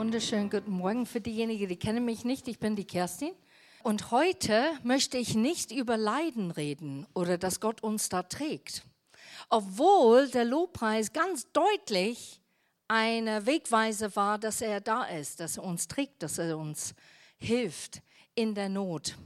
Wunderschönen guten Morgen für diejenigen, die kennen mich nicht. Ich bin die Kerstin. Und heute möchte ich nicht über Leiden reden oder dass Gott uns da trägt. Obwohl der Lobpreis ganz deutlich eine Wegweise war, dass er da ist, dass er uns trägt, dass er uns hilft in der Not.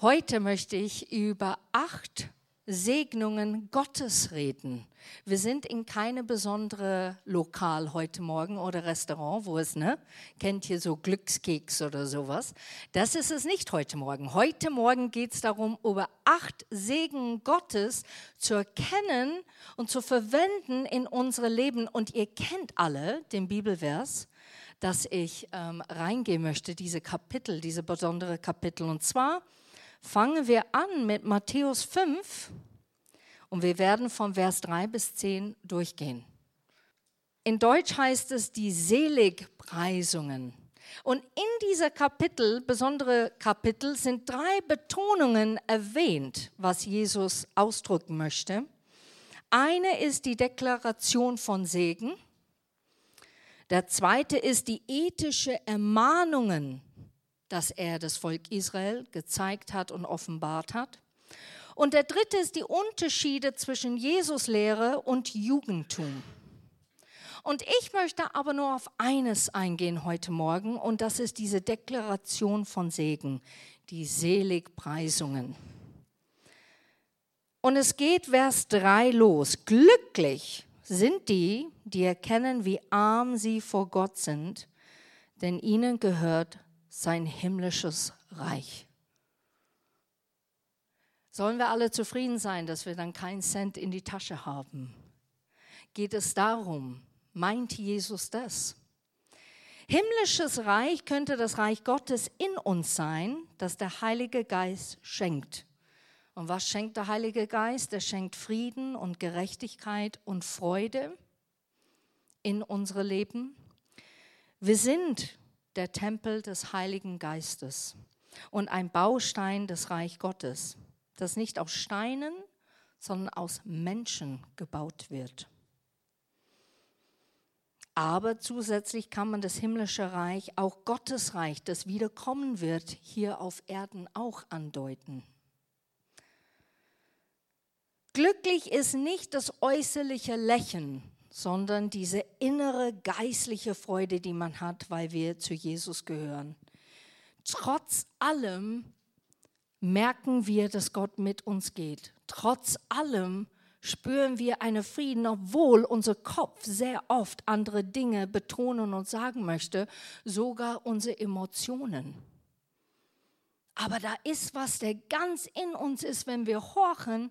Heute möchte ich über acht Segnungen Gottes reden. Wir sind in keine besondere Lokal heute Morgen oder Restaurant, wo es, ne, kennt ihr so Glückskeks oder sowas. Das ist es nicht heute Morgen. Heute Morgen geht es darum, über acht Segen Gottes zu erkennen und zu verwenden in unsere Leben. Und ihr kennt alle den Bibelvers, dass ich ähm, reingehen möchte, diese Kapitel, diese besondere Kapitel. Und zwar fangen wir an mit Matthäus 5 und wir werden von Vers 3 bis 10 durchgehen. In Deutsch heißt es die Seligpreisungen. Und in dieser Kapitel, besondere Kapitel, sind drei Betonungen erwähnt, was Jesus ausdrücken möchte. Eine ist die Deklaration von Segen. Der zweite ist die ethische Ermahnungen das er das Volk Israel gezeigt hat und offenbart hat. Und der dritte ist die Unterschiede zwischen Jesus-Lehre und Jugendtum. Und ich möchte aber nur auf eines eingehen heute Morgen, und das ist diese Deklaration von Segen, die Seligpreisungen. Und es geht Vers 3 los. Glücklich sind die, die erkennen, wie arm sie vor Gott sind, denn ihnen gehört sein himmlisches Reich. Sollen wir alle zufrieden sein, dass wir dann keinen Cent in die Tasche haben? Geht es darum? Meint Jesus das? Himmlisches Reich könnte das Reich Gottes in uns sein, das der Heilige Geist schenkt. Und was schenkt der Heilige Geist? Er schenkt Frieden und Gerechtigkeit und Freude in unsere Leben. Wir sind der Tempel des Heiligen Geistes und ein Baustein des Reich Gottes, das nicht aus Steinen, sondern aus Menschen gebaut wird. Aber zusätzlich kann man das himmlische Reich, auch Gottes Reich, das wiederkommen wird, hier auf Erden auch andeuten. Glücklich ist nicht das äußerliche Lächeln, sondern diese innere geistliche Freude, die man hat, weil wir zu Jesus gehören. Trotz allem merken wir, dass Gott mit uns geht. Trotz allem spüren wir einen Frieden, obwohl unser Kopf sehr oft andere Dinge betonen und sagen möchte, sogar unsere Emotionen. Aber da ist was, der ganz in uns ist, wenn wir horchen,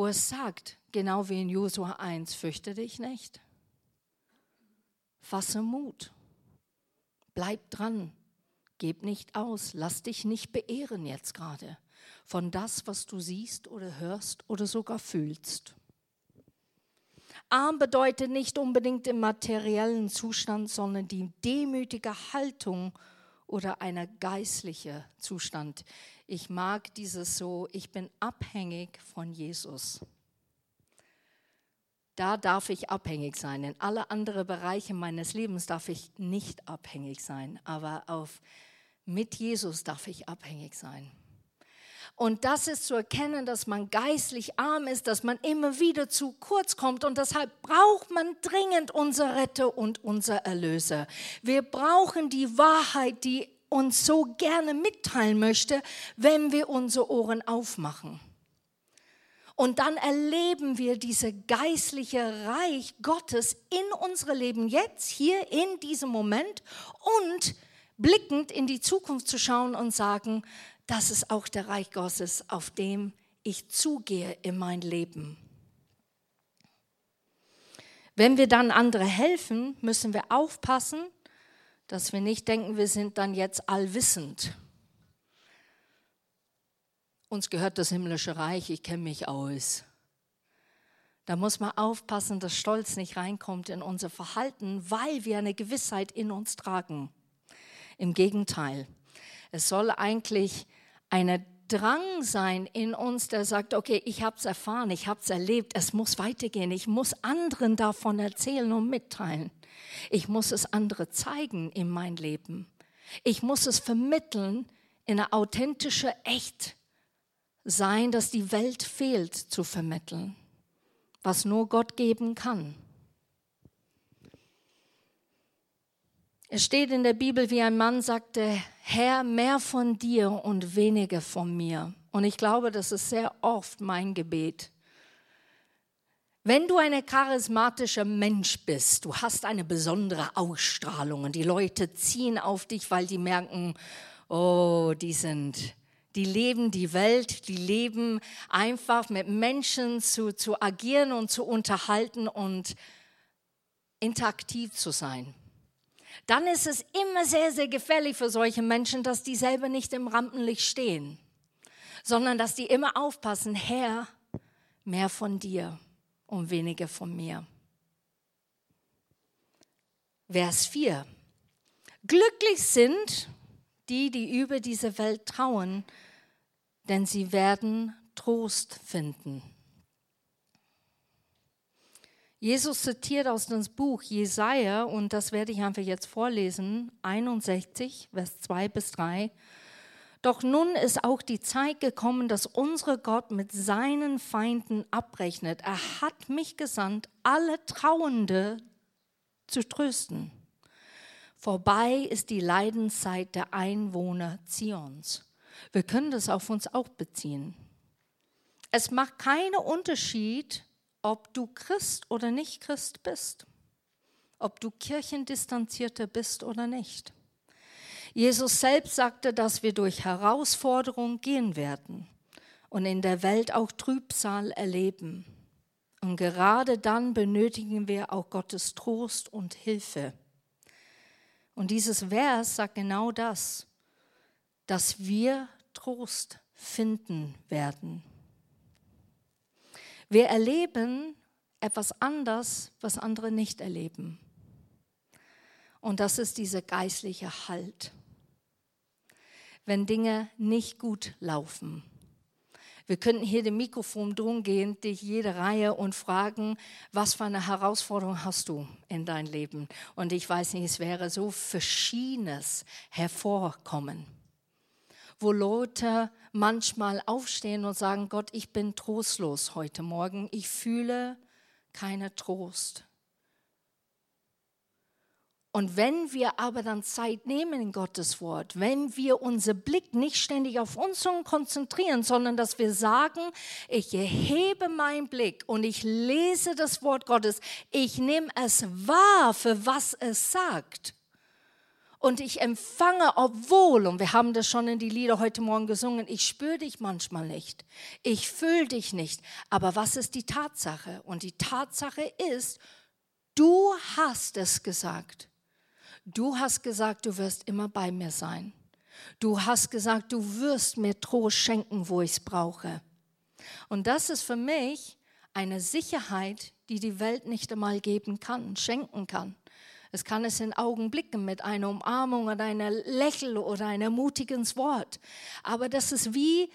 wo es sagt, genau wie in Josua 1, fürchte dich nicht. Fasse Mut. Bleib dran. Gib nicht aus. Lass dich nicht beehren jetzt gerade von das, was du siehst oder hörst oder sogar fühlst. Arm bedeutet nicht unbedingt im materiellen Zustand, sondern die demütige Haltung oder einer geistliche Zustand. Ich mag dieses so, ich bin abhängig von Jesus. Da darf ich abhängig sein. In alle anderen Bereiche meines Lebens darf ich nicht abhängig sein, aber auf, mit Jesus darf ich abhängig sein. Und das ist zu erkennen, dass man geistlich arm ist, dass man immer wieder zu kurz kommt. Und deshalb braucht man dringend unser Retter und unser Erlöser. Wir brauchen die Wahrheit, die uns so gerne mitteilen möchte, wenn wir unsere Ohren aufmachen. Und dann erleben wir diese geistliche Reich Gottes in unserem Leben jetzt, hier in diesem Moment und blickend in die Zukunft zu schauen und sagen, das ist auch der Reich Gottes, auf dem ich zugehe in mein Leben. Wenn wir dann andere helfen, müssen wir aufpassen, dass wir nicht denken, wir sind dann jetzt allwissend. Uns gehört das himmlische Reich, ich kenne mich aus. Da muss man aufpassen, dass Stolz nicht reinkommt in unser Verhalten, weil wir eine Gewissheit in uns tragen. Im Gegenteil, es soll eigentlich eine Drang sein in uns, der sagt, okay, ich habe es erfahren, ich habe es erlebt, es muss weitergehen, ich muss anderen davon erzählen und mitteilen. Ich muss es andere zeigen in mein Leben. Ich muss es vermitteln in eine authentische Echt sein, dass die Welt fehlt zu vermitteln, was nur Gott geben kann. Es steht in der Bibel, wie ein Mann sagte, Herr, mehr von dir und weniger von mir. Und ich glaube, das ist sehr oft mein Gebet. Wenn du ein charismatischer Mensch bist, du hast eine besondere Ausstrahlung und die Leute ziehen auf dich, weil die merken, oh, die sind, die leben die Welt, die leben einfach mit Menschen zu, zu agieren und zu unterhalten und interaktiv zu sein dann ist es immer sehr, sehr gefährlich für solche Menschen, dass die selber nicht im Rampenlicht stehen, sondern dass die immer aufpassen, Herr, mehr von dir und weniger von mir. Vers 4. Glücklich sind die, die über diese Welt trauen, denn sie werden Trost finden. Jesus zitiert aus dem Buch Jesaja, und das werde ich einfach jetzt vorlesen, 61, Vers 2 bis 3. Doch nun ist auch die Zeit gekommen, dass unser Gott mit seinen Feinden abrechnet. Er hat mich gesandt, alle Trauernde zu trösten. Vorbei ist die Leidenszeit der Einwohner Zions. Wir können das auf uns auch beziehen. Es macht keinen Unterschied, ob du Christ oder nicht Christ bist, ob du Kirchendistanzierter bist oder nicht. Jesus selbst sagte, dass wir durch Herausforderungen gehen werden und in der Welt auch Trübsal erleben. Und gerade dann benötigen wir auch Gottes Trost und Hilfe. Und dieses Vers sagt genau das, dass wir Trost finden werden. Wir erleben etwas anders, was andere nicht erleben. Und das ist dieser geistliche Halt. Wenn Dinge nicht gut laufen. Wir könnten hier dem Mikrofon drum gehen, durch jede Reihe und fragen, was für eine Herausforderung hast du in dein Leben? Und ich weiß nicht, es wäre so Verschiedenes hervorkommen wo Leute manchmal aufstehen und sagen, Gott, ich bin trostlos heute Morgen, ich fühle keinen Trost. Und wenn wir aber dann Zeit nehmen in Gottes Wort, wenn wir unser Blick nicht ständig auf uns konzentrieren, sondern dass wir sagen, ich erhebe meinen Blick und ich lese das Wort Gottes, ich nehme es wahr, für was es sagt und ich empfange, obwohl, und wir haben das schon in die Lieder heute Morgen gesungen, ich spüre dich manchmal nicht, ich fühle dich nicht. Aber was ist die Tatsache? Und die Tatsache ist, du hast es gesagt. Du hast gesagt, du wirst immer bei mir sein. Du hast gesagt, du wirst mir Trost schenken, wo ich es brauche. Und das ist für mich eine Sicherheit, die die Welt nicht einmal geben kann, schenken kann. Es kann es in Augenblicken mit einer Umarmung oder einer Lächeln oder einem ermutigen Wort. Aber das ist wie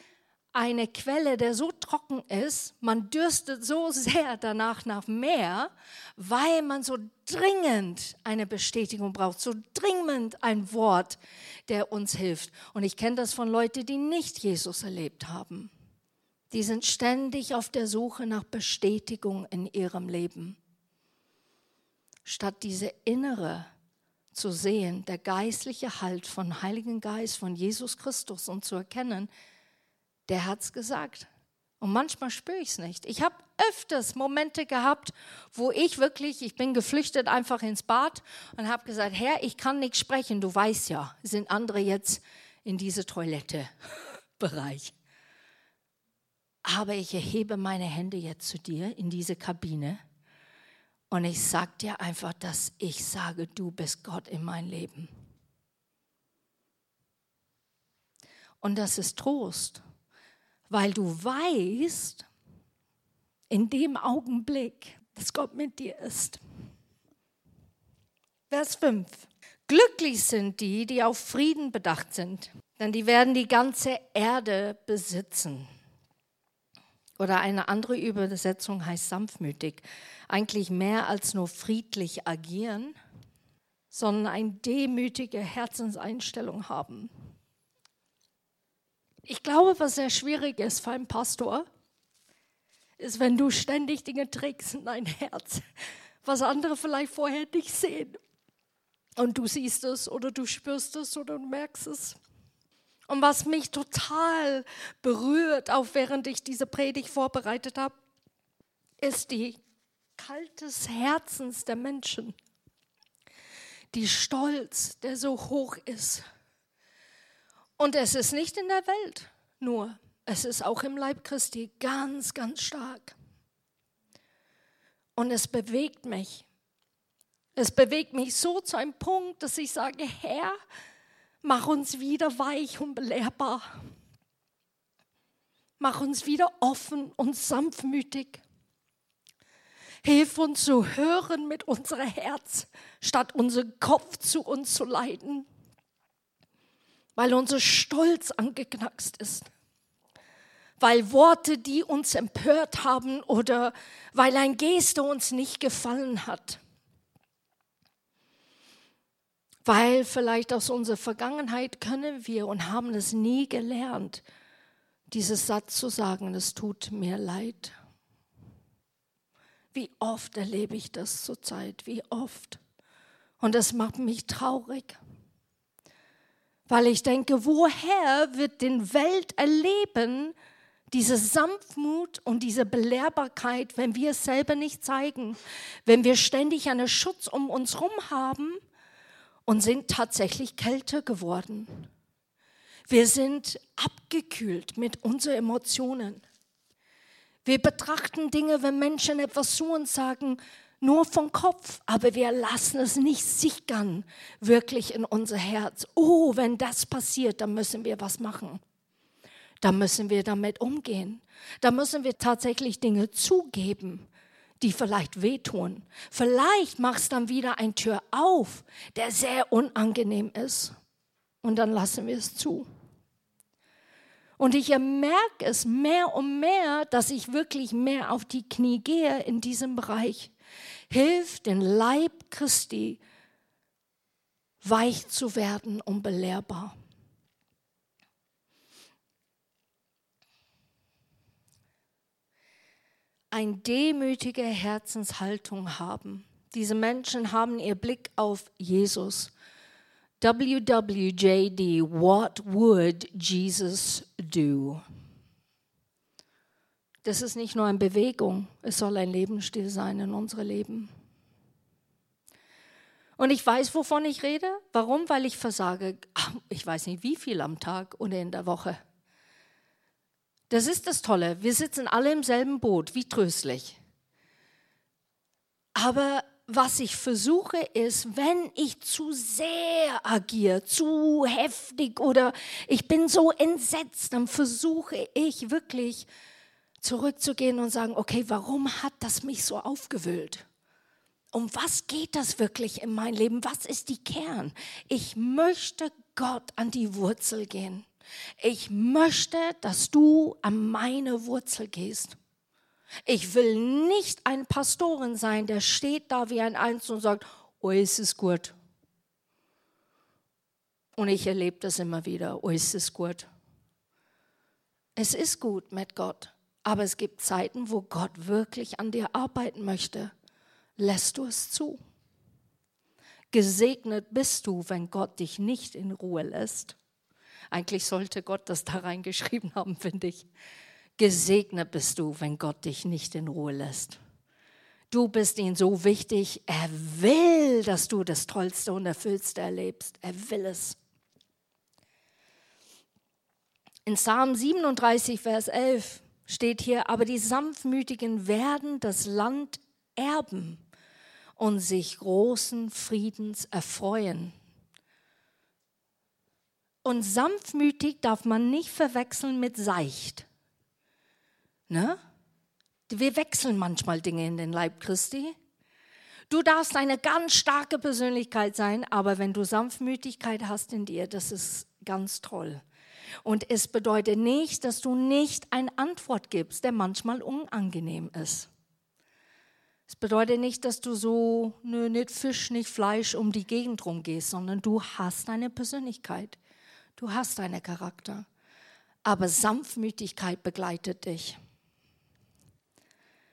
eine Quelle, der so trocken ist, man dürstet so sehr danach nach mehr, weil man so dringend eine Bestätigung braucht, so dringend ein Wort, der uns hilft. Und ich kenne das von Leuten, die nicht Jesus erlebt haben. Die sind ständig auf der Suche nach Bestätigung in ihrem Leben statt diese innere zu sehen, der geistliche Halt von Heiligen Geist, von Jesus Christus und zu erkennen, der hat es gesagt. Und manchmal spüre ich es nicht. Ich habe öfters Momente gehabt, wo ich wirklich, ich bin geflüchtet einfach ins Bad und habe gesagt, Herr, ich kann nicht sprechen, du weißt ja, sind andere jetzt in diese Toilette-Bereich. Aber ich erhebe meine Hände jetzt zu dir in diese Kabine und ich sage dir einfach, dass ich sage, du bist Gott in mein Leben. Und das ist Trost, weil du weißt, in dem Augenblick, dass Gott mit dir ist. Vers 5. Glücklich sind die, die auf Frieden bedacht sind, denn die werden die ganze Erde besitzen. Oder eine andere Übersetzung heißt sanftmütig. Eigentlich mehr als nur friedlich agieren, sondern eine demütige Herzenseinstellung haben. Ich glaube, was sehr schwierig ist für einen Pastor, ist, wenn du ständig Dinge trägst in dein Herz, was andere vielleicht vorher nicht sehen. Und du siehst es oder du spürst es oder du merkst es. Und was mich total berührt, auch während ich diese Predigt vorbereitet habe, ist die kaltes Herzens der Menschen. Die Stolz, der so hoch ist. Und es ist nicht in der Welt nur, es ist auch im Leib Christi ganz, ganz stark. Und es bewegt mich. Es bewegt mich so zu einem Punkt, dass ich sage, Herr, mach uns wieder weich und belehrbar. Mach uns wieder offen und sanftmütig. Hilf uns zu hören mit unserem Herz, statt unseren Kopf zu uns zu leiten, weil unser Stolz angeknackst ist weil Worte, die uns empört haben oder weil ein Geste uns nicht gefallen hat. Weil vielleicht aus unserer Vergangenheit können wir und haben es nie gelernt, dieses Satz zu sagen, es tut mir leid. Wie oft erlebe ich das zurzeit, wie oft. Und das macht mich traurig. Weil ich denke, woher wird den Welt erleben, diese Sanftmut und diese Belehrbarkeit, wenn wir es selber nicht zeigen, wenn wir ständig einen Schutz um uns herum haben und sind tatsächlich kälter geworden. Wir sind abgekühlt mit unseren Emotionen. Wir betrachten Dinge, wenn Menschen etwas zu uns sagen, nur vom Kopf, aber wir lassen es nicht sickern, wirklich in unser Herz. Oh, wenn das passiert, dann müssen wir was machen. Da müssen wir damit umgehen. Da müssen wir tatsächlich Dinge zugeben, die vielleicht wehtun. Vielleicht machst dann wieder eine Tür auf, der sehr unangenehm ist. Und dann lassen wir es zu. Und ich merke es mehr und mehr, dass ich wirklich mehr auf die Knie gehe in diesem Bereich. Hilf den Leib Christi weich zu werden und belehrbar. Eine demütige Herzenshaltung haben. Diese Menschen haben ihr Blick auf Jesus. WWJD, what would Jesus do? Das ist nicht nur eine Bewegung, es soll ein Lebensstil sein in unserem Leben. Und ich weiß, wovon ich rede. Warum? Weil ich versage, ich weiß nicht wie viel am Tag oder in der Woche. Das ist das Tolle. Wir sitzen alle im selben Boot. Wie tröstlich. Aber was ich versuche ist, wenn ich zu sehr agiere, zu heftig oder ich bin so entsetzt, dann versuche ich wirklich zurückzugehen und sagen, okay, warum hat das mich so aufgewühlt? Um was geht das wirklich in meinem Leben? Was ist die Kern? Ich möchte Gott an die Wurzel gehen. Ich möchte, dass du an meine Wurzel gehst. Ich will nicht ein Pastorin sein, der steht da wie ein Eins und sagt, oh, ist es gut. Und ich erlebe das immer wieder, oh, ist es gut. Es ist gut mit Gott, aber es gibt Zeiten, wo Gott wirklich an dir arbeiten möchte. Lässt du es zu? Gesegnet bist du, wenn Gott dich nicht in Ruhe lässt. Eigentlich sollte Gott das da reingeschrieben haben, finde ich. Gesegnet bist du, wenn Gott dich nicht in Ruhe lässt. Du bist ihm so wichtig. Er will, dass du das Tollste und Erfüllste erlebst. Er will es. In Psalm 37, Vers 11 steht hier, aber die Sanftmütigen werden das Land erben und sich großen Friedens erfreuen. Und sanftmütig darf man nicht verwechseln mit seicht. Ne? Wir wechseln manchmal Dinge in den Leib Christi. Du darfst eine ganz starke Persönlichkeit sein, aber wenn du Sanftmütigkeit hast in dir, das ist ganz toll. Und es bedeutet nicht, dass du nicht eine Antwort gibst, der manchmal unangenehm ist. Es bedeutet nicht, dass du so, nö, nicht Fisch, nicht Fleisch um die Gegend rumgehst, sondern du hast eine Persönlichkeit. Du hast einen Charakter. Aber Sanftmütigkeit begleitet dich.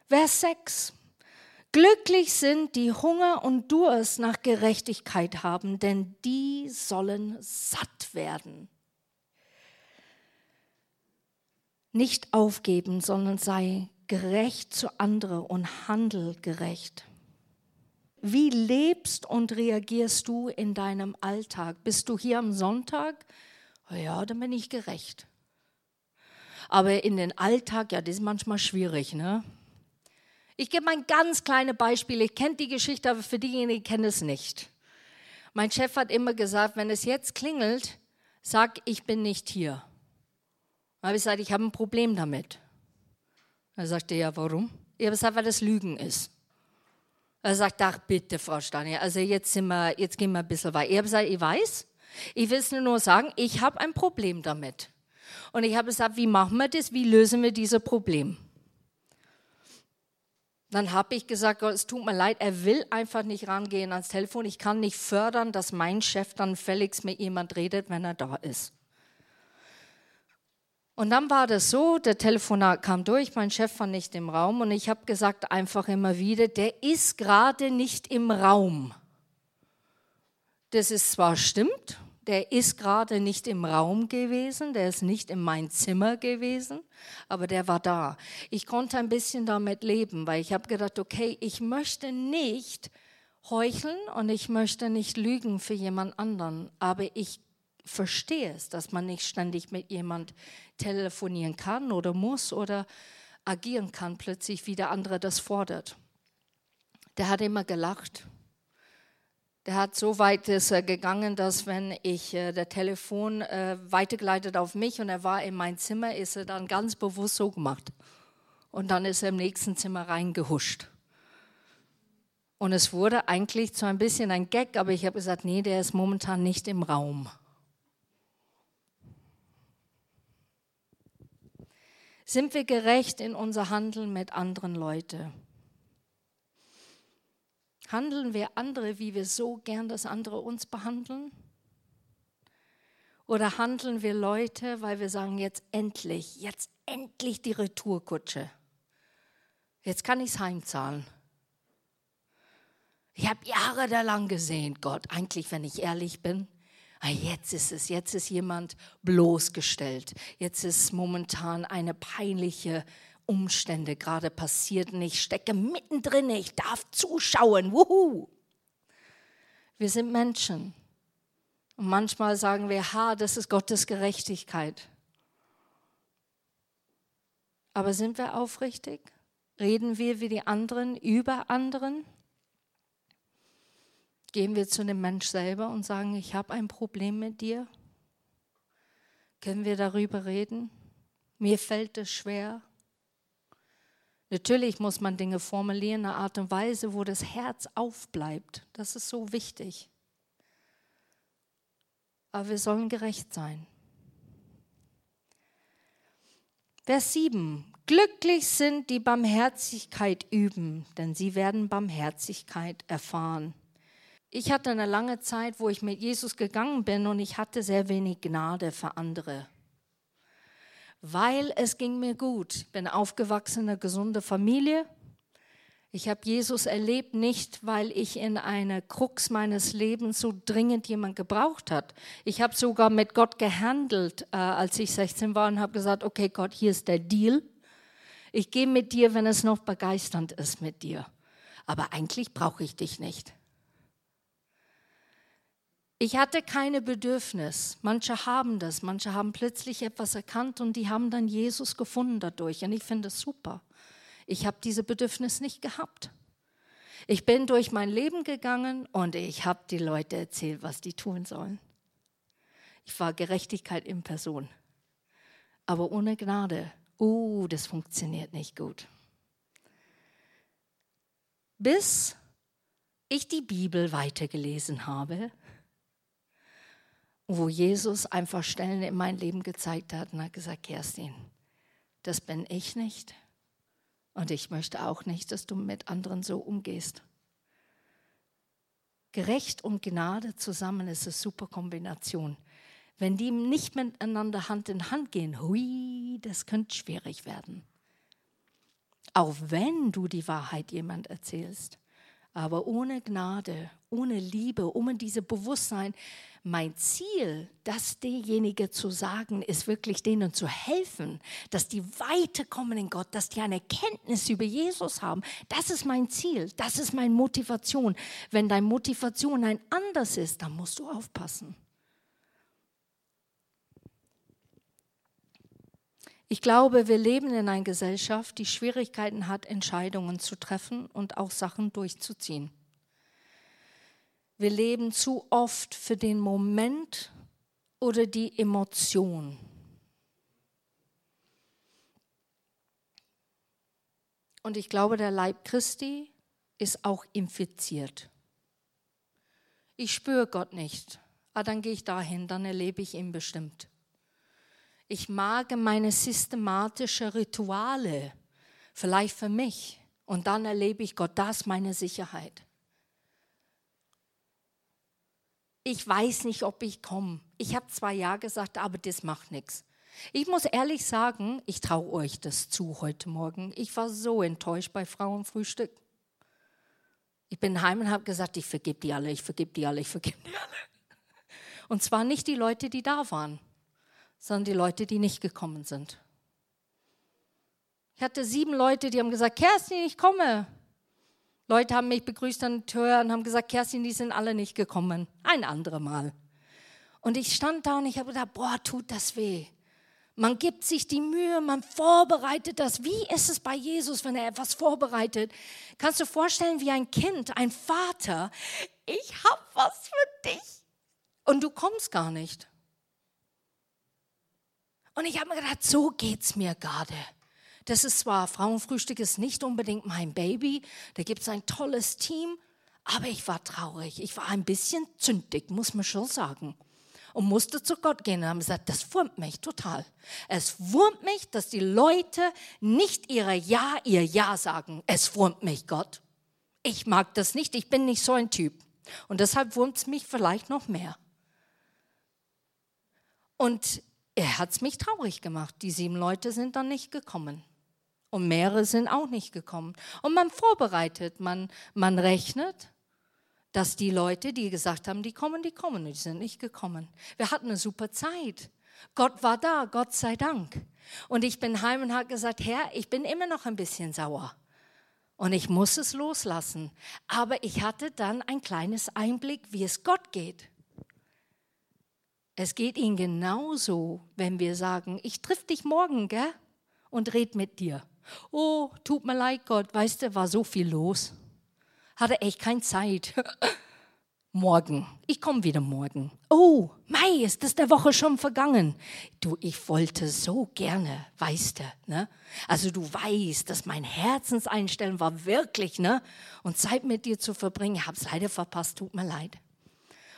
Vers 6. Glücklich sind, die Hunger und Durst nach Gerechtigkeit haben, denn die sollen satt werden. Nicht aufgeben, sondern sei gerecht zu anderen und handel gerecht. Wie lebst und reagierst du in deinem Alltag? Bist du hier am Sonntag? Ja, dann bin ich gerecht. Aber in den Alltag, ja, das ist manchmal schwierig, ne? Ich gebe ein ganz kleines Beispiel. Ich kenne die Geschichte, aber für diejenigen, die kennen es nicht. Mein Chef hat immer gesagt, wenn es jetzt klingelt, sag, ich bin nicht hier. Dann habe ich gesagt, ich habe ein Problem damit. Er sagte, ja, warum? Ich habe gesagt, weil das Lügen ist. Er sagt, ach bitte, Frau Stanier, also jetzt, sind wir, jetzt gehen wir ein bisschen weiter. Ich habe gesagt, ich weiß, ich will es nur sagen, ich habe ein Problem damit. Und ich habe gesagt, wie machen wir das, wie lösen wir dieses Problem? Dann habe ich gesagt, es tut mir leid, er will einfach nicht rangehen ans Telefon. Ich kann nicht fördern, dass mein Chef dann fälligst mit jemand redet, wenn er da ist. Und dann war das so, der Telefonat kam durch, mein Chef war nicht im Raum und ich habe gesagt einfach immer wieder, der ist gerade nicht im Raum. Das ist zwar stimmt, der ist gerade nicht im Raum gewesen, der ist nicht in mein Zimmer gewesen, aber der war da. Ich konnte ein bisschen damit leben, weil ich habe gedacht, okay, ich möchte nicht heucheln und ich möchte nicht lügen für jemand anderen, aber ich verstehe es, dass man nicht ständig mit jemand telefonieren kann oder muss oder agieren kann, plötzlich wie der andere das fordert. Der hat immer gelacht der hat so weit ist er gegangen, dass wenn ich äh, der Telefon äh, weitergeleitet auf mich und er war in mein Zimmer, ist er dann ganz bewusst so gemacht. Und dann ist er im nächsten Zimmer reingehuscht. Und es wurde eigentlich zu ein bisschen ein Gag, aber ich habe gesagt, nee, der ist momentan nicht im Raum. Sind wir gerecht in unser Handeln mit anderen Leuten? Handeln wir andere, wie wir so gern, dass andere uns behandeln? Oder handeln wir Leute, weil wir sagen, jetzt endlich, jetzt endlich die Retourkutsche. Jetzt kann ich es heimzahlen. Ich habe jahrelang gesehen, Gott, eigentlich, wenn ich ehrlich bin, ah, jetzt ist es, jetzt ist jemand bloßgestellt. Jetzt ist momentan eine peinliche Umstände gerade passierten. Ich stecke mittendrin, ich darf zuschauen. Wuhu. Wir sind Menschen. Und manchmal sagen wir, ha, das ist Gottes Gerechtigkeit. Aber sind wir aufrichtig? Reden wir wie die anderen über anderen? Gehen wir zu dem Mensch selber und sagen, ich habe ein Problem mit dir? Können wir darüber reden? Mir fällt es schwer. Natürlich muss man Dinge formulieren in einer Art und Weise, wo das Herz aufbleibt. Das ist so wichtig. Aber wir sollen gerecht sein. Vers 7. Glücklich sind die Barmherzigkeit üben, denn sie werden Barmherzigkeit erfahren. Ich hatte eine lange Zeit, wo ich mit Jesus gegangen bin und ich hatte sehr wenig Gnade für andere weil es ging mir gut. Ich bin aufgewachsen in einer gesunden Familie. Ich habe Jesus erlebt, nicht weil ich in einer Krux meines Lebens so dringend jemand gebraucht hat. Ich habe sogar mit Gott gehandelt, äh, als ich 16 war und habe gesagt, okay Gott, hier ist der Deal. Ich gehe mit dir, wenn es noch begeisternd ist mit dir. Aber eigentlich brauche ich dich nicht. Ich hatte keine Bedürfnis. Manche haben das, manche haben plötzlich etwas erkannt und die haben dann Jesus gefunden dadurch. Und ich finde es super. Ich habe diese Bedürfnis nicht gehabt. Ich bin durch mein Leben gegangen und ich habe die Leute erzählt, was die tun sollen. Ich war Gerechtigkeit in Person. Aber ohne Gnade, uh, das funktioniert nicht gut. Bis ich die Bibel weitergelesen habe wo Jesus einfach Stellen in mein Leben gezeigt hat und hat gesagt, Kerstin, das bin ich nicht, Und ich möchte auch nicht, dass du mit anderen so umgehst. Gerecht und Gnade zusammen ist eine super Kombination. Wenn die nicht miteinander Hand in Hand gehen, hui, das könnte schwierig werden. Auch wenn du die Wahrheit jemand erzählst. Aber ohne Gnade, ohne Liebe, ohne dieses Bewusstsein, mein Ziel, das derjenige zu sagen, ist wirklich denen zu helfen, dass die weiterkommen in Gott, dass die eine Kenntnis über Jesus haben. Das ist mein Ziel, das ist meine Motivation. Wenn deine Motivation ein anders ist, dann musst du aufpassen. Ich glaube, wir leben in einer Gesellschaft, die Schwierigkeiten hat, Entscheidungen zu treffen und auch Sachen durchzuziehen. Wir leben zu oft für den Moment oder die Emotion. Und ich glaube, der Leib Christi ist auch infiziert. Ich spüre Gott nicht. Ah, dann gehe ich dahin, dann erlebe ich ihn bestimmt. Ich mag meine systematischen Rituale, vielleicht für mich. Und dann erlebe ich Gott, das meine Sicherheit. Ich weiß nicht, ob ich komme. Ich habe zwar Ja gesagt, aber das macht nichts. Ich muss ehrlich sagen, ich traue euch das zu heute Morgen. Ich war so enttäuscht bei Frauenfrühstück. Ich bin heim und habe gesagt, ich vergib die alle, ich vergib die alle, ich vergib die alle. Und zwar nicht die Leute, die da waren sondern die Leute, die nicht gekommen sind. Ich hatte sieben Leute, die haben gesagt, Kerstin, ich komme. Leute haben mich begrüßt an der Tür und haben gesagt, Kerstin, die sind alle nicht gekommen. Ein anderes Mal. Und ich stand da und ich habe gedacht, boah, tut das weh. Man gibt sich die Mühe, man vorbereitet das. Wie ist es bei Jesus, wenn er etwas vorbereitet? Kannst du vorstellen, wie ein Kind, ein Vater, ich habe was für dich. Und du kommst gar nicht. Und ich habe mir gedacht, so geht es mir gerade. Das ist zwar, Frauenfrühstück ist nicht unbedingt mein Baby, da gibt es ein tolles Team, aber ich war traurig. Ich war ein bisschen zündig, muss man schon sagen. Und musste zu Gott gehen und haben gesagt, das wurmt mich total. Es wurmt mich, dass die Leute nicht ihre Ja, ihr Ja sagen. Es wurmt mich, Gott. Ich mag das nicht, ich bin nicht so ein Typ. Und deshalb wurmt es mich vielleicht noch mehr. Und er hat es mich traurig gemacht. Die sieben Leute sind dann nicht gekommen. Und mehrere sind auch nicht gekommen. Und man vorbereitet, man, man rechnet, dass die Leute, die gesagt haben, die kommen, die kommen, die sind nicht gekommen. Wir hatten eine super Zeit. Gott war da, Gott sei Dank. Und ich bin heim und habe gesagt, Herr, ich bin immer noch ein bisschen sauer. Und ich muss es loslassen. Aber ich hatte dann ein kleines Einblick, wie es Gott geht. Es geht ihnen genauso, wenn wir sagen, ich triff dich morgen, gell? Und red mit dir. Oh, tut mir leid, Gott, weißt du, war so viel los. Hatte echt keine Zeit. morgen. Ich komme wieder morgen. Oh, Mai, ist das der Woche schon vergangen? Du, ich wollte so gerne, weißt du, ne? Also du weißt, dass mein Herzenseinstellen war wirklich, ne? Und Zeit mit dir zu verbringen, ich habe es leider verpasst, tut mir leid.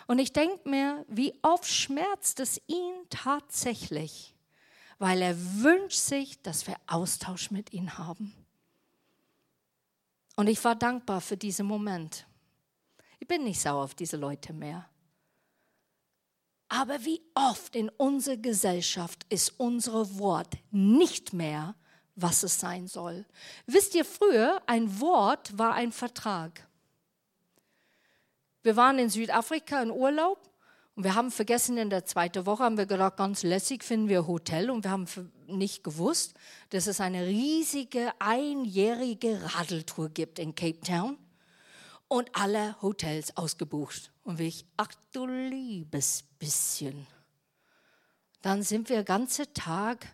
Und ich denke mir, wie oft schmerzt es ihn tatsächlich, weil er wünscht sich, dass wir Austausch mit ihm haben. Und ich war dankbar für diesen Moment. Ich bin nicht sauer auf diese Leute mehr. Aber wie oft in unserer Gesellschaft ist unser Wort nicht mehr, was es sein soll. Wisst ihr, früher ein Wort war ein Vertrag. Wir waren in Südafrika in Urlaub und wir haben vergessen, in der zweiten Woche haben wir gedacht, ganz lässig finden wir Hotel und wir haben nicht gewusst, dass es eine riesige einjährige Radeltour gibt in Cape Town und alle Hotels ausgebucht. Und ich, ach du liebes bisschen. Dann sind wir den ganzen Tag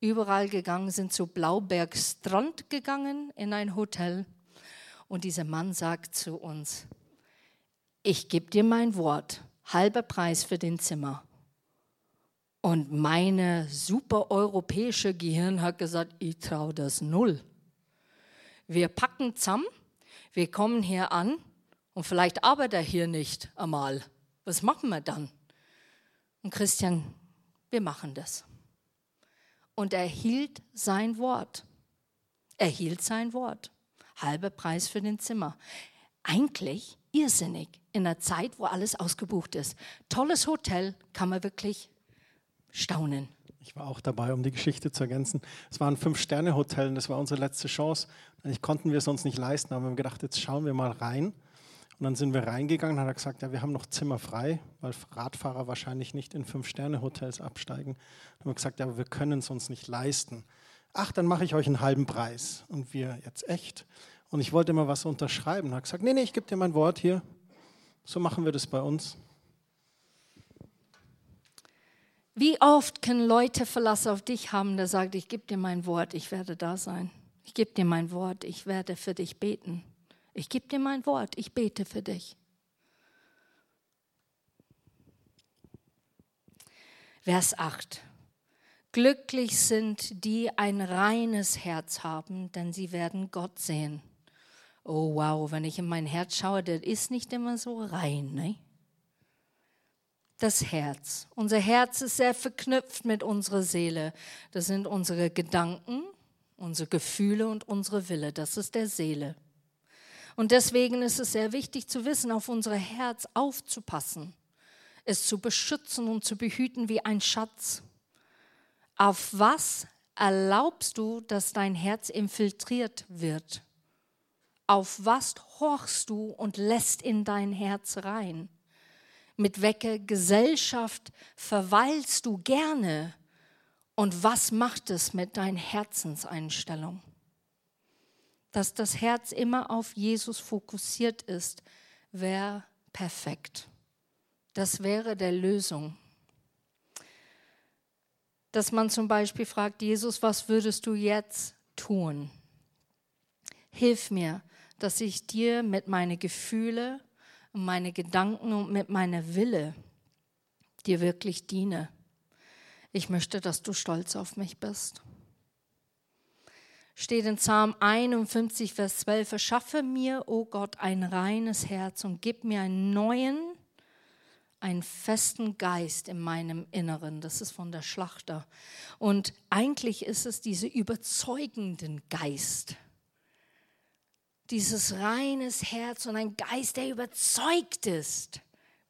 überall gegangen, sind zu Blauberg Strand gegangen in ein Hotel. Und dieser Mann sagt zu uns, ich gebe dir mein Wort, halber Preis für den Zimmer. Und meine super europäische Gehirn hat gesagt, ich traue das null. Wir packen zusammen, wir kommen hier an und vielleicht arbeitet er hier nicht einmal. Was machen wir dann? Und Christian, wir machen das. Und er hielt sein Wort. Er hielt sein Wort. Halber Preis für den Zimmer. Eigentlich irrsinnig in einer Zeit, wo alles ausgebucht ist. Tolles Hotel, kann man wirklich staunen. Ich war auch dabei, um die Geschichte zu ergänzen. Es war ein Fünf-Sterne-Hotel und das war unsere letzte Chance. Eigentlich konnten wir es uns nicht leisten, aber wir haben gedacht, jetzt schauen wir mal rein. Und dann sind wir reingegangen hat er gesagt, ja, wir haben noch Zimmer frei, weil Radfahrer wahrscheinlich nicht in Fünf-Sterne-Hotels absteigen. Dann haben wir gesagt, ja, aber wir können es uns nicht leisten. Ach, dann mache ich euch einen halben Preis. Und wir jetzt echt. Und ich wollte mal was unterschreiben. Er hat gesagt, nee, nee, ich gebe dir mein Wort hier. So machen wir das bei uns. Wie oft können Leute Verlass auf dich haben, der sagt, ich gebe dir mein Wort, ich werde da sein. Ich gebe dir mein Wort, ich werde für dich beten. Ich gebe dir mein Wort, ich bete für dich. Vers 8. Glücklich sind die ein reines Herz haben, denn sie werden Gott sehen. Oh wow, wenn ich in mein Herz schaue, das ist nicht immer so rein. Ne? das Herz. Unser Herz ist sehr verknüpft mit unserer Seele. Das sind unsere Gedanken, unsere Gefühle und unsere Wille. Das ist der Seele. Und deswegen ist es sehr wichtig zu wissen, auf unser Herz aufzupassen, es zu beschützen und zu behüten wie ein Schatz. Auf was erlaubst du, dass dein Herz infiltriert wird? Auf was horchst du und lässt in dein Herz rein? Mit welcher Gesellschaft verweilst du gerne? Und was macht es mit deiner Herzenseinstellung? Dass das Herz immer auf Jesus fokussiert ist, wäre perfekt. Das wäre der Lösung. Dass man zum Beispiel fragt, Jesus, was würdest du jetzt tun? Hilf mir, dass ich dir mit meinen Gefühlen und meine Gedanken und mit meiner Wille dir wirklich diene. Ich möchte, dass du stolz auf mich bist. Steht in Psalm 51, Vers 12, verschaffe mir, o oh Gott, ein reines Herz und gib mir einen neuen, einen festen Geist in meinem Inneren. Das ist von der Schlachter. Und eigentlich ist es dieser überzeugenden Geist dieses reines Herz und ein Geist, der überzeugt ist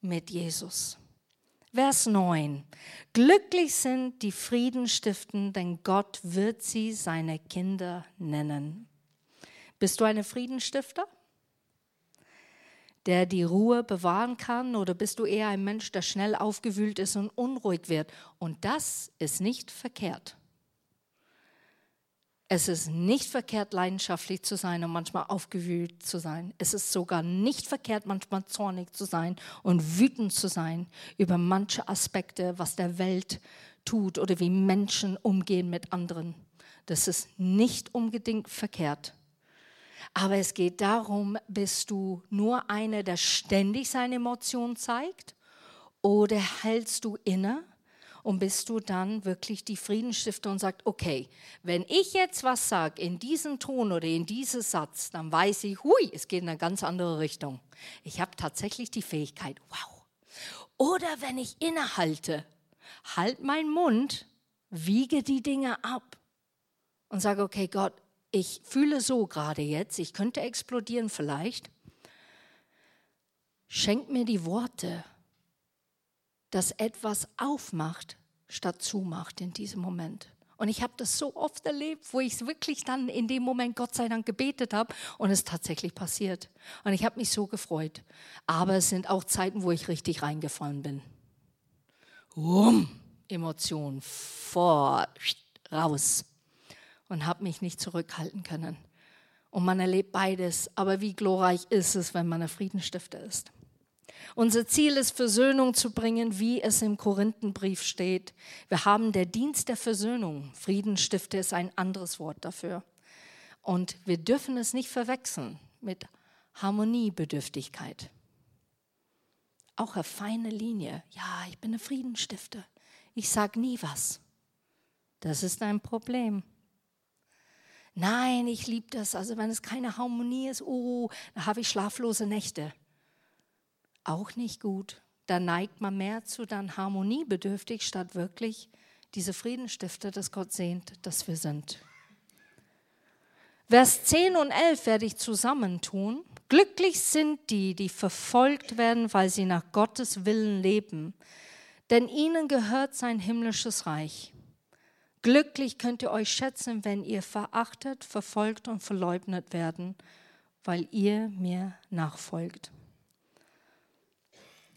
mit Jesus. Vers 9. Glücklich sind die Frieden stiften, denn Gott wird sie seine Kinder nennen. Bist du eine Friedenstifter, der die Ruhe bewahren kann, oder bist du eher ein Mensch, der schnell aufgewühlt ist und unruhig wird? Und das ist nicht verkehrt. Es ist nicht verkehrt, leidenschaftlich zu sein und manchmal aufgewühlt zu sein. Es ist sogar nicht verkehrt, manchmal zornig zu sein und wütend zu sein über manche Aspekte, was der Welt tut oder wie Menschen umgehen mit anderen. Das ist nicht unbedingt verkehrt. Aber es geht darum, bist du nur einer, der ständig seine Emotionen zeigt oder hältst du inne und bist du dann wirklich die Friedensstifter und sagst, okay, wenn ich jetzt was sage in diesem Ton oder in diesem Satz, dann weiß ich, hui, es geht in eine ganz andere Richtung. Ich habe tatsächlich die Fähigkeit, wow. Oder wenn ich innehalte, halt meinen Mund, wiege die Dinge ab und sage, okay, Gott, ich fühle so gerade jetzt, ich könnte explodieren vielleicht. Schenk mir die Worte, das etwas aufmacht, statt zumacht in diesem Moment. Und ich habe das so oft erlebt, wo ich wirklich dann in dem Moment Gott sei Dank gebetet habe und es tatsächlich passiert. Und ich habe mich so gefreut. Aber es sind auch Zeiten, wo ich richtig reingefallen bin. Um, Emotionen vor, raus. Und habe mich nicht zurückhalten können. Und man erlebt beides. Aber wie glorreich ist es, wenn man ein Friedensstifter ist. Unser Ziel ist, Versöhnung zu bringen, wie es im Korinthenbrief steht. Wir haben der Dienst der Versöhnung. Friedensstifter ist ein anderes Wort dafür. Und wir dürfen es nicht verwechseln mit Harmoniebedürftigkeit. Auch eine feine Linie. Ja, ich bin eine Friedensstifter. Ich sage nie was. Das ist ein Problem. Nein, ich liebe das. Also wenn es keine Harmonie ist, oh, da habe ich schlaflose Nächte auch nicht gut. Da neigt man mehr zu dann harmoniebedürftig, statt wirklich diese Friedensstifter, das Gott sehnt, dass wir sind. Vers 10 und 11 werde ich zusammentun. Glücklich sind die, die verfolgt werden, weil sie nach Gottes Willen leben, denn ihnen gehört sein himmlisches Reich. Glücklich könnt ihr euch schätzen, wenn ihr verachtet, verfolgt und verleugnet werden, weil ihr mir nachfolgt.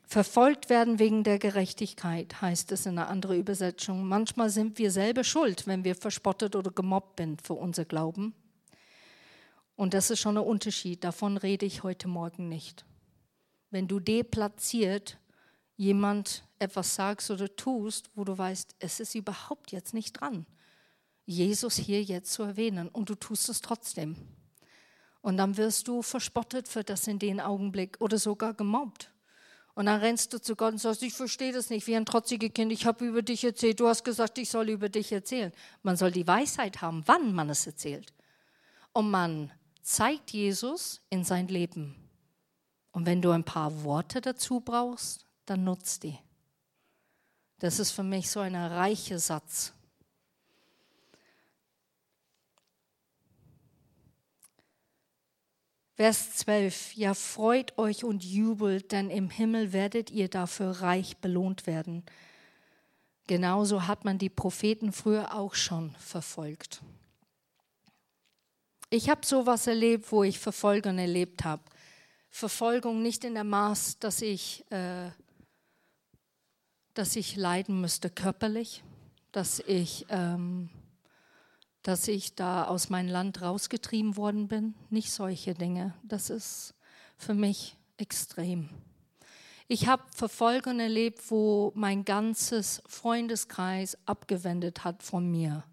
Verfolgt werden wegen der Gerechtigkeit, heißt es in einer anderen Übersetzung. Manchmal sind wir selber schuld, wenn wir verspottet oder gemobbt sind für unser Glauben. Und das ist schon ein Unterschied. Davon rede ich heute Morgen nicht. Wenn du deplatziert jemand etwas sagst oder tust, wo du weißt, es ist überhaupt jetzt nicht dran, Jesus hier jetzt zu erwähnen und du tust es trotzdem. Und dann wirst du verspottet für das in den Augenblick oder sogar gemobbt. Und dann rennst du zu Gott und sagst, ich verstehe das nicht, wie ein trotziges Kind, ich habe über dich erzählt, du hast gesagt, ich soll über dich erzählen. Man soll die Weisheit haben, wann man es erzählt. Und man zeigt Jesus in sein Leben. Und wenn du ein paar Worte dazu brauchst, dann nutzt die. Das ist für mich so ein reicher Satz. Vers 12, ja freut euch und jubelt, denn im Himmel werdet ihr dafür reich belohnt werden. Genauso hat man die Propheten früher auch schon verfolgt. Ich habe sowas erlebt, wo ich Verfolgung erlebt habe. Verfolgung nicht in der Maß, dass ich, äh, dass ich leiden müsste körperlich, dass ich ähm, dass ich da aus meinem Land rausgetrieben worden bin. Nicht solche Dinge. Das ist für mich extrem. Ich habe Verfolgung erlebt, wo mein ganzes Freundeskreis abgewendet hat von mir.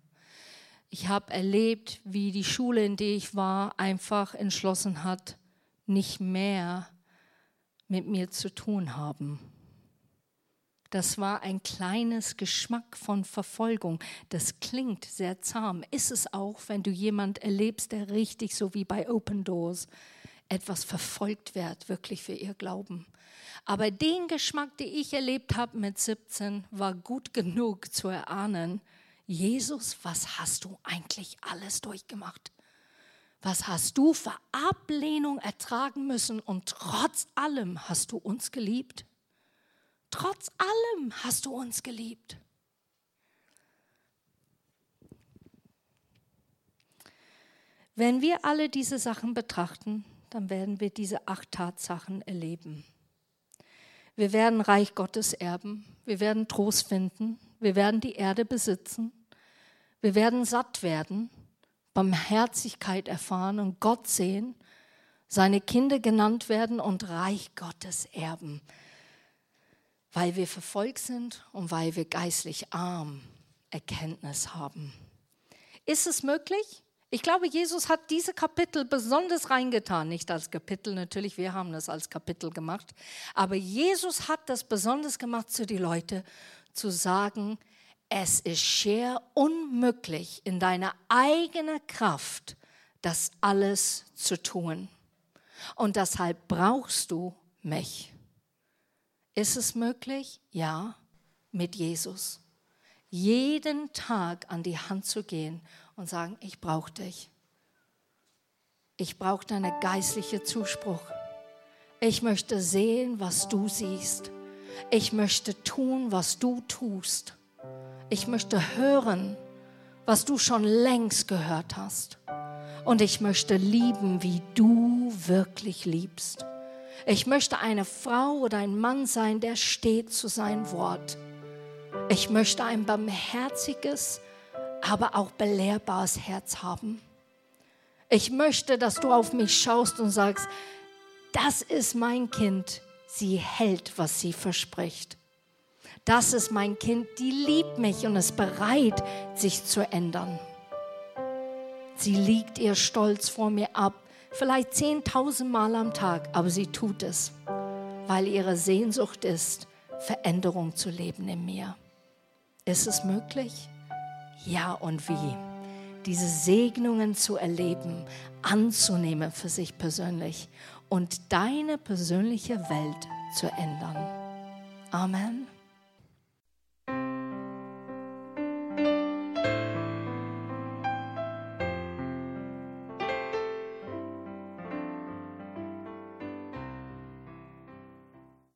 Ich habe erlebt, wie die Schule, in der ich war, einfach entschlossen hat, nicht mehr mit mir zu tun haben. Das war ein kleines Geschmack von Verfolgung. Das klingt sehr zahm. Ist es auch, wenn du jemand erlebst, der richtig so wie bei Open Doors etwas verfolgt wird, wirklich für ihr Glauben. Aber den Geschmack, den ich erlebt habe mit 17, war gut genug zu erahnen, Jesus, was hast du eigentlich alles durchgemacht? Was hast du für Ablehnung ertragen müssen und trotz allem hast du uns geliebt? Trotz allem hast du uns geliebt. Wenn wir alle diese Sachen betrachten, dann werden wir diese acht Tatsachen erleben. Wir werden Reich Gottes erben, wir werden Trost finden, wir werden die Erde besitzen, wir werden satt werden, Barmherzigkeit erfahren und Gott sehen, seine Kinder genannt werden und Reich Gottes erben weil wir verfolgt sind und weil wir geistlich arm Erkenntnis haben. Ist es möglich? Ich glaube, Jesus hat diese Kapitel besonders reingetan, nicht als Kapitel natürlich, wir haben das als Kapitel gemacht, aber Jesus hat das besonders gemacht zu den Leuten, zu sagen, es ist schier unmöglich in deiner eigenen Kraft, das alles zu tun. Und deshalb brauchst du mich. Ist es möglich? Ja, mit Jesus. Jeden Tag an die Hand zu gehen und sagen, ich brauche dich. Ich brauche deinen geistlichen Zuspruch. Ich möchte sehen, was du siehst. Ich möchte tun, was du tust. Ich möchte hören, was du schon längst gehört hast. Und ich möchte lieben, wie du wirklich liebst. Ich möchte eine Frau oder ein Mann sein, der steht zu seinem Wort. Ich möchte ein barmherziges, aber auch belehrbares Herz haben. Ich möchte, dass du auf mich schaust und sagst, das ist mein Kind, sie hält, was sie verspricht. Das ist mein Kind, die liebt mich und ist bereit, sich zu ändern. Sie liegt ihr Stolz vor mir ab vielleicht 10.000 Mal am Tag, aber sie tut es, weil ihre Sehnsucht ist, Veränderung zu leben in mir. Ist es möglich? Ja und wie? Diese Segnungen zu erleben, anzunehmen für sich persönlich und deine persönliche Welt zu ändern. Amen.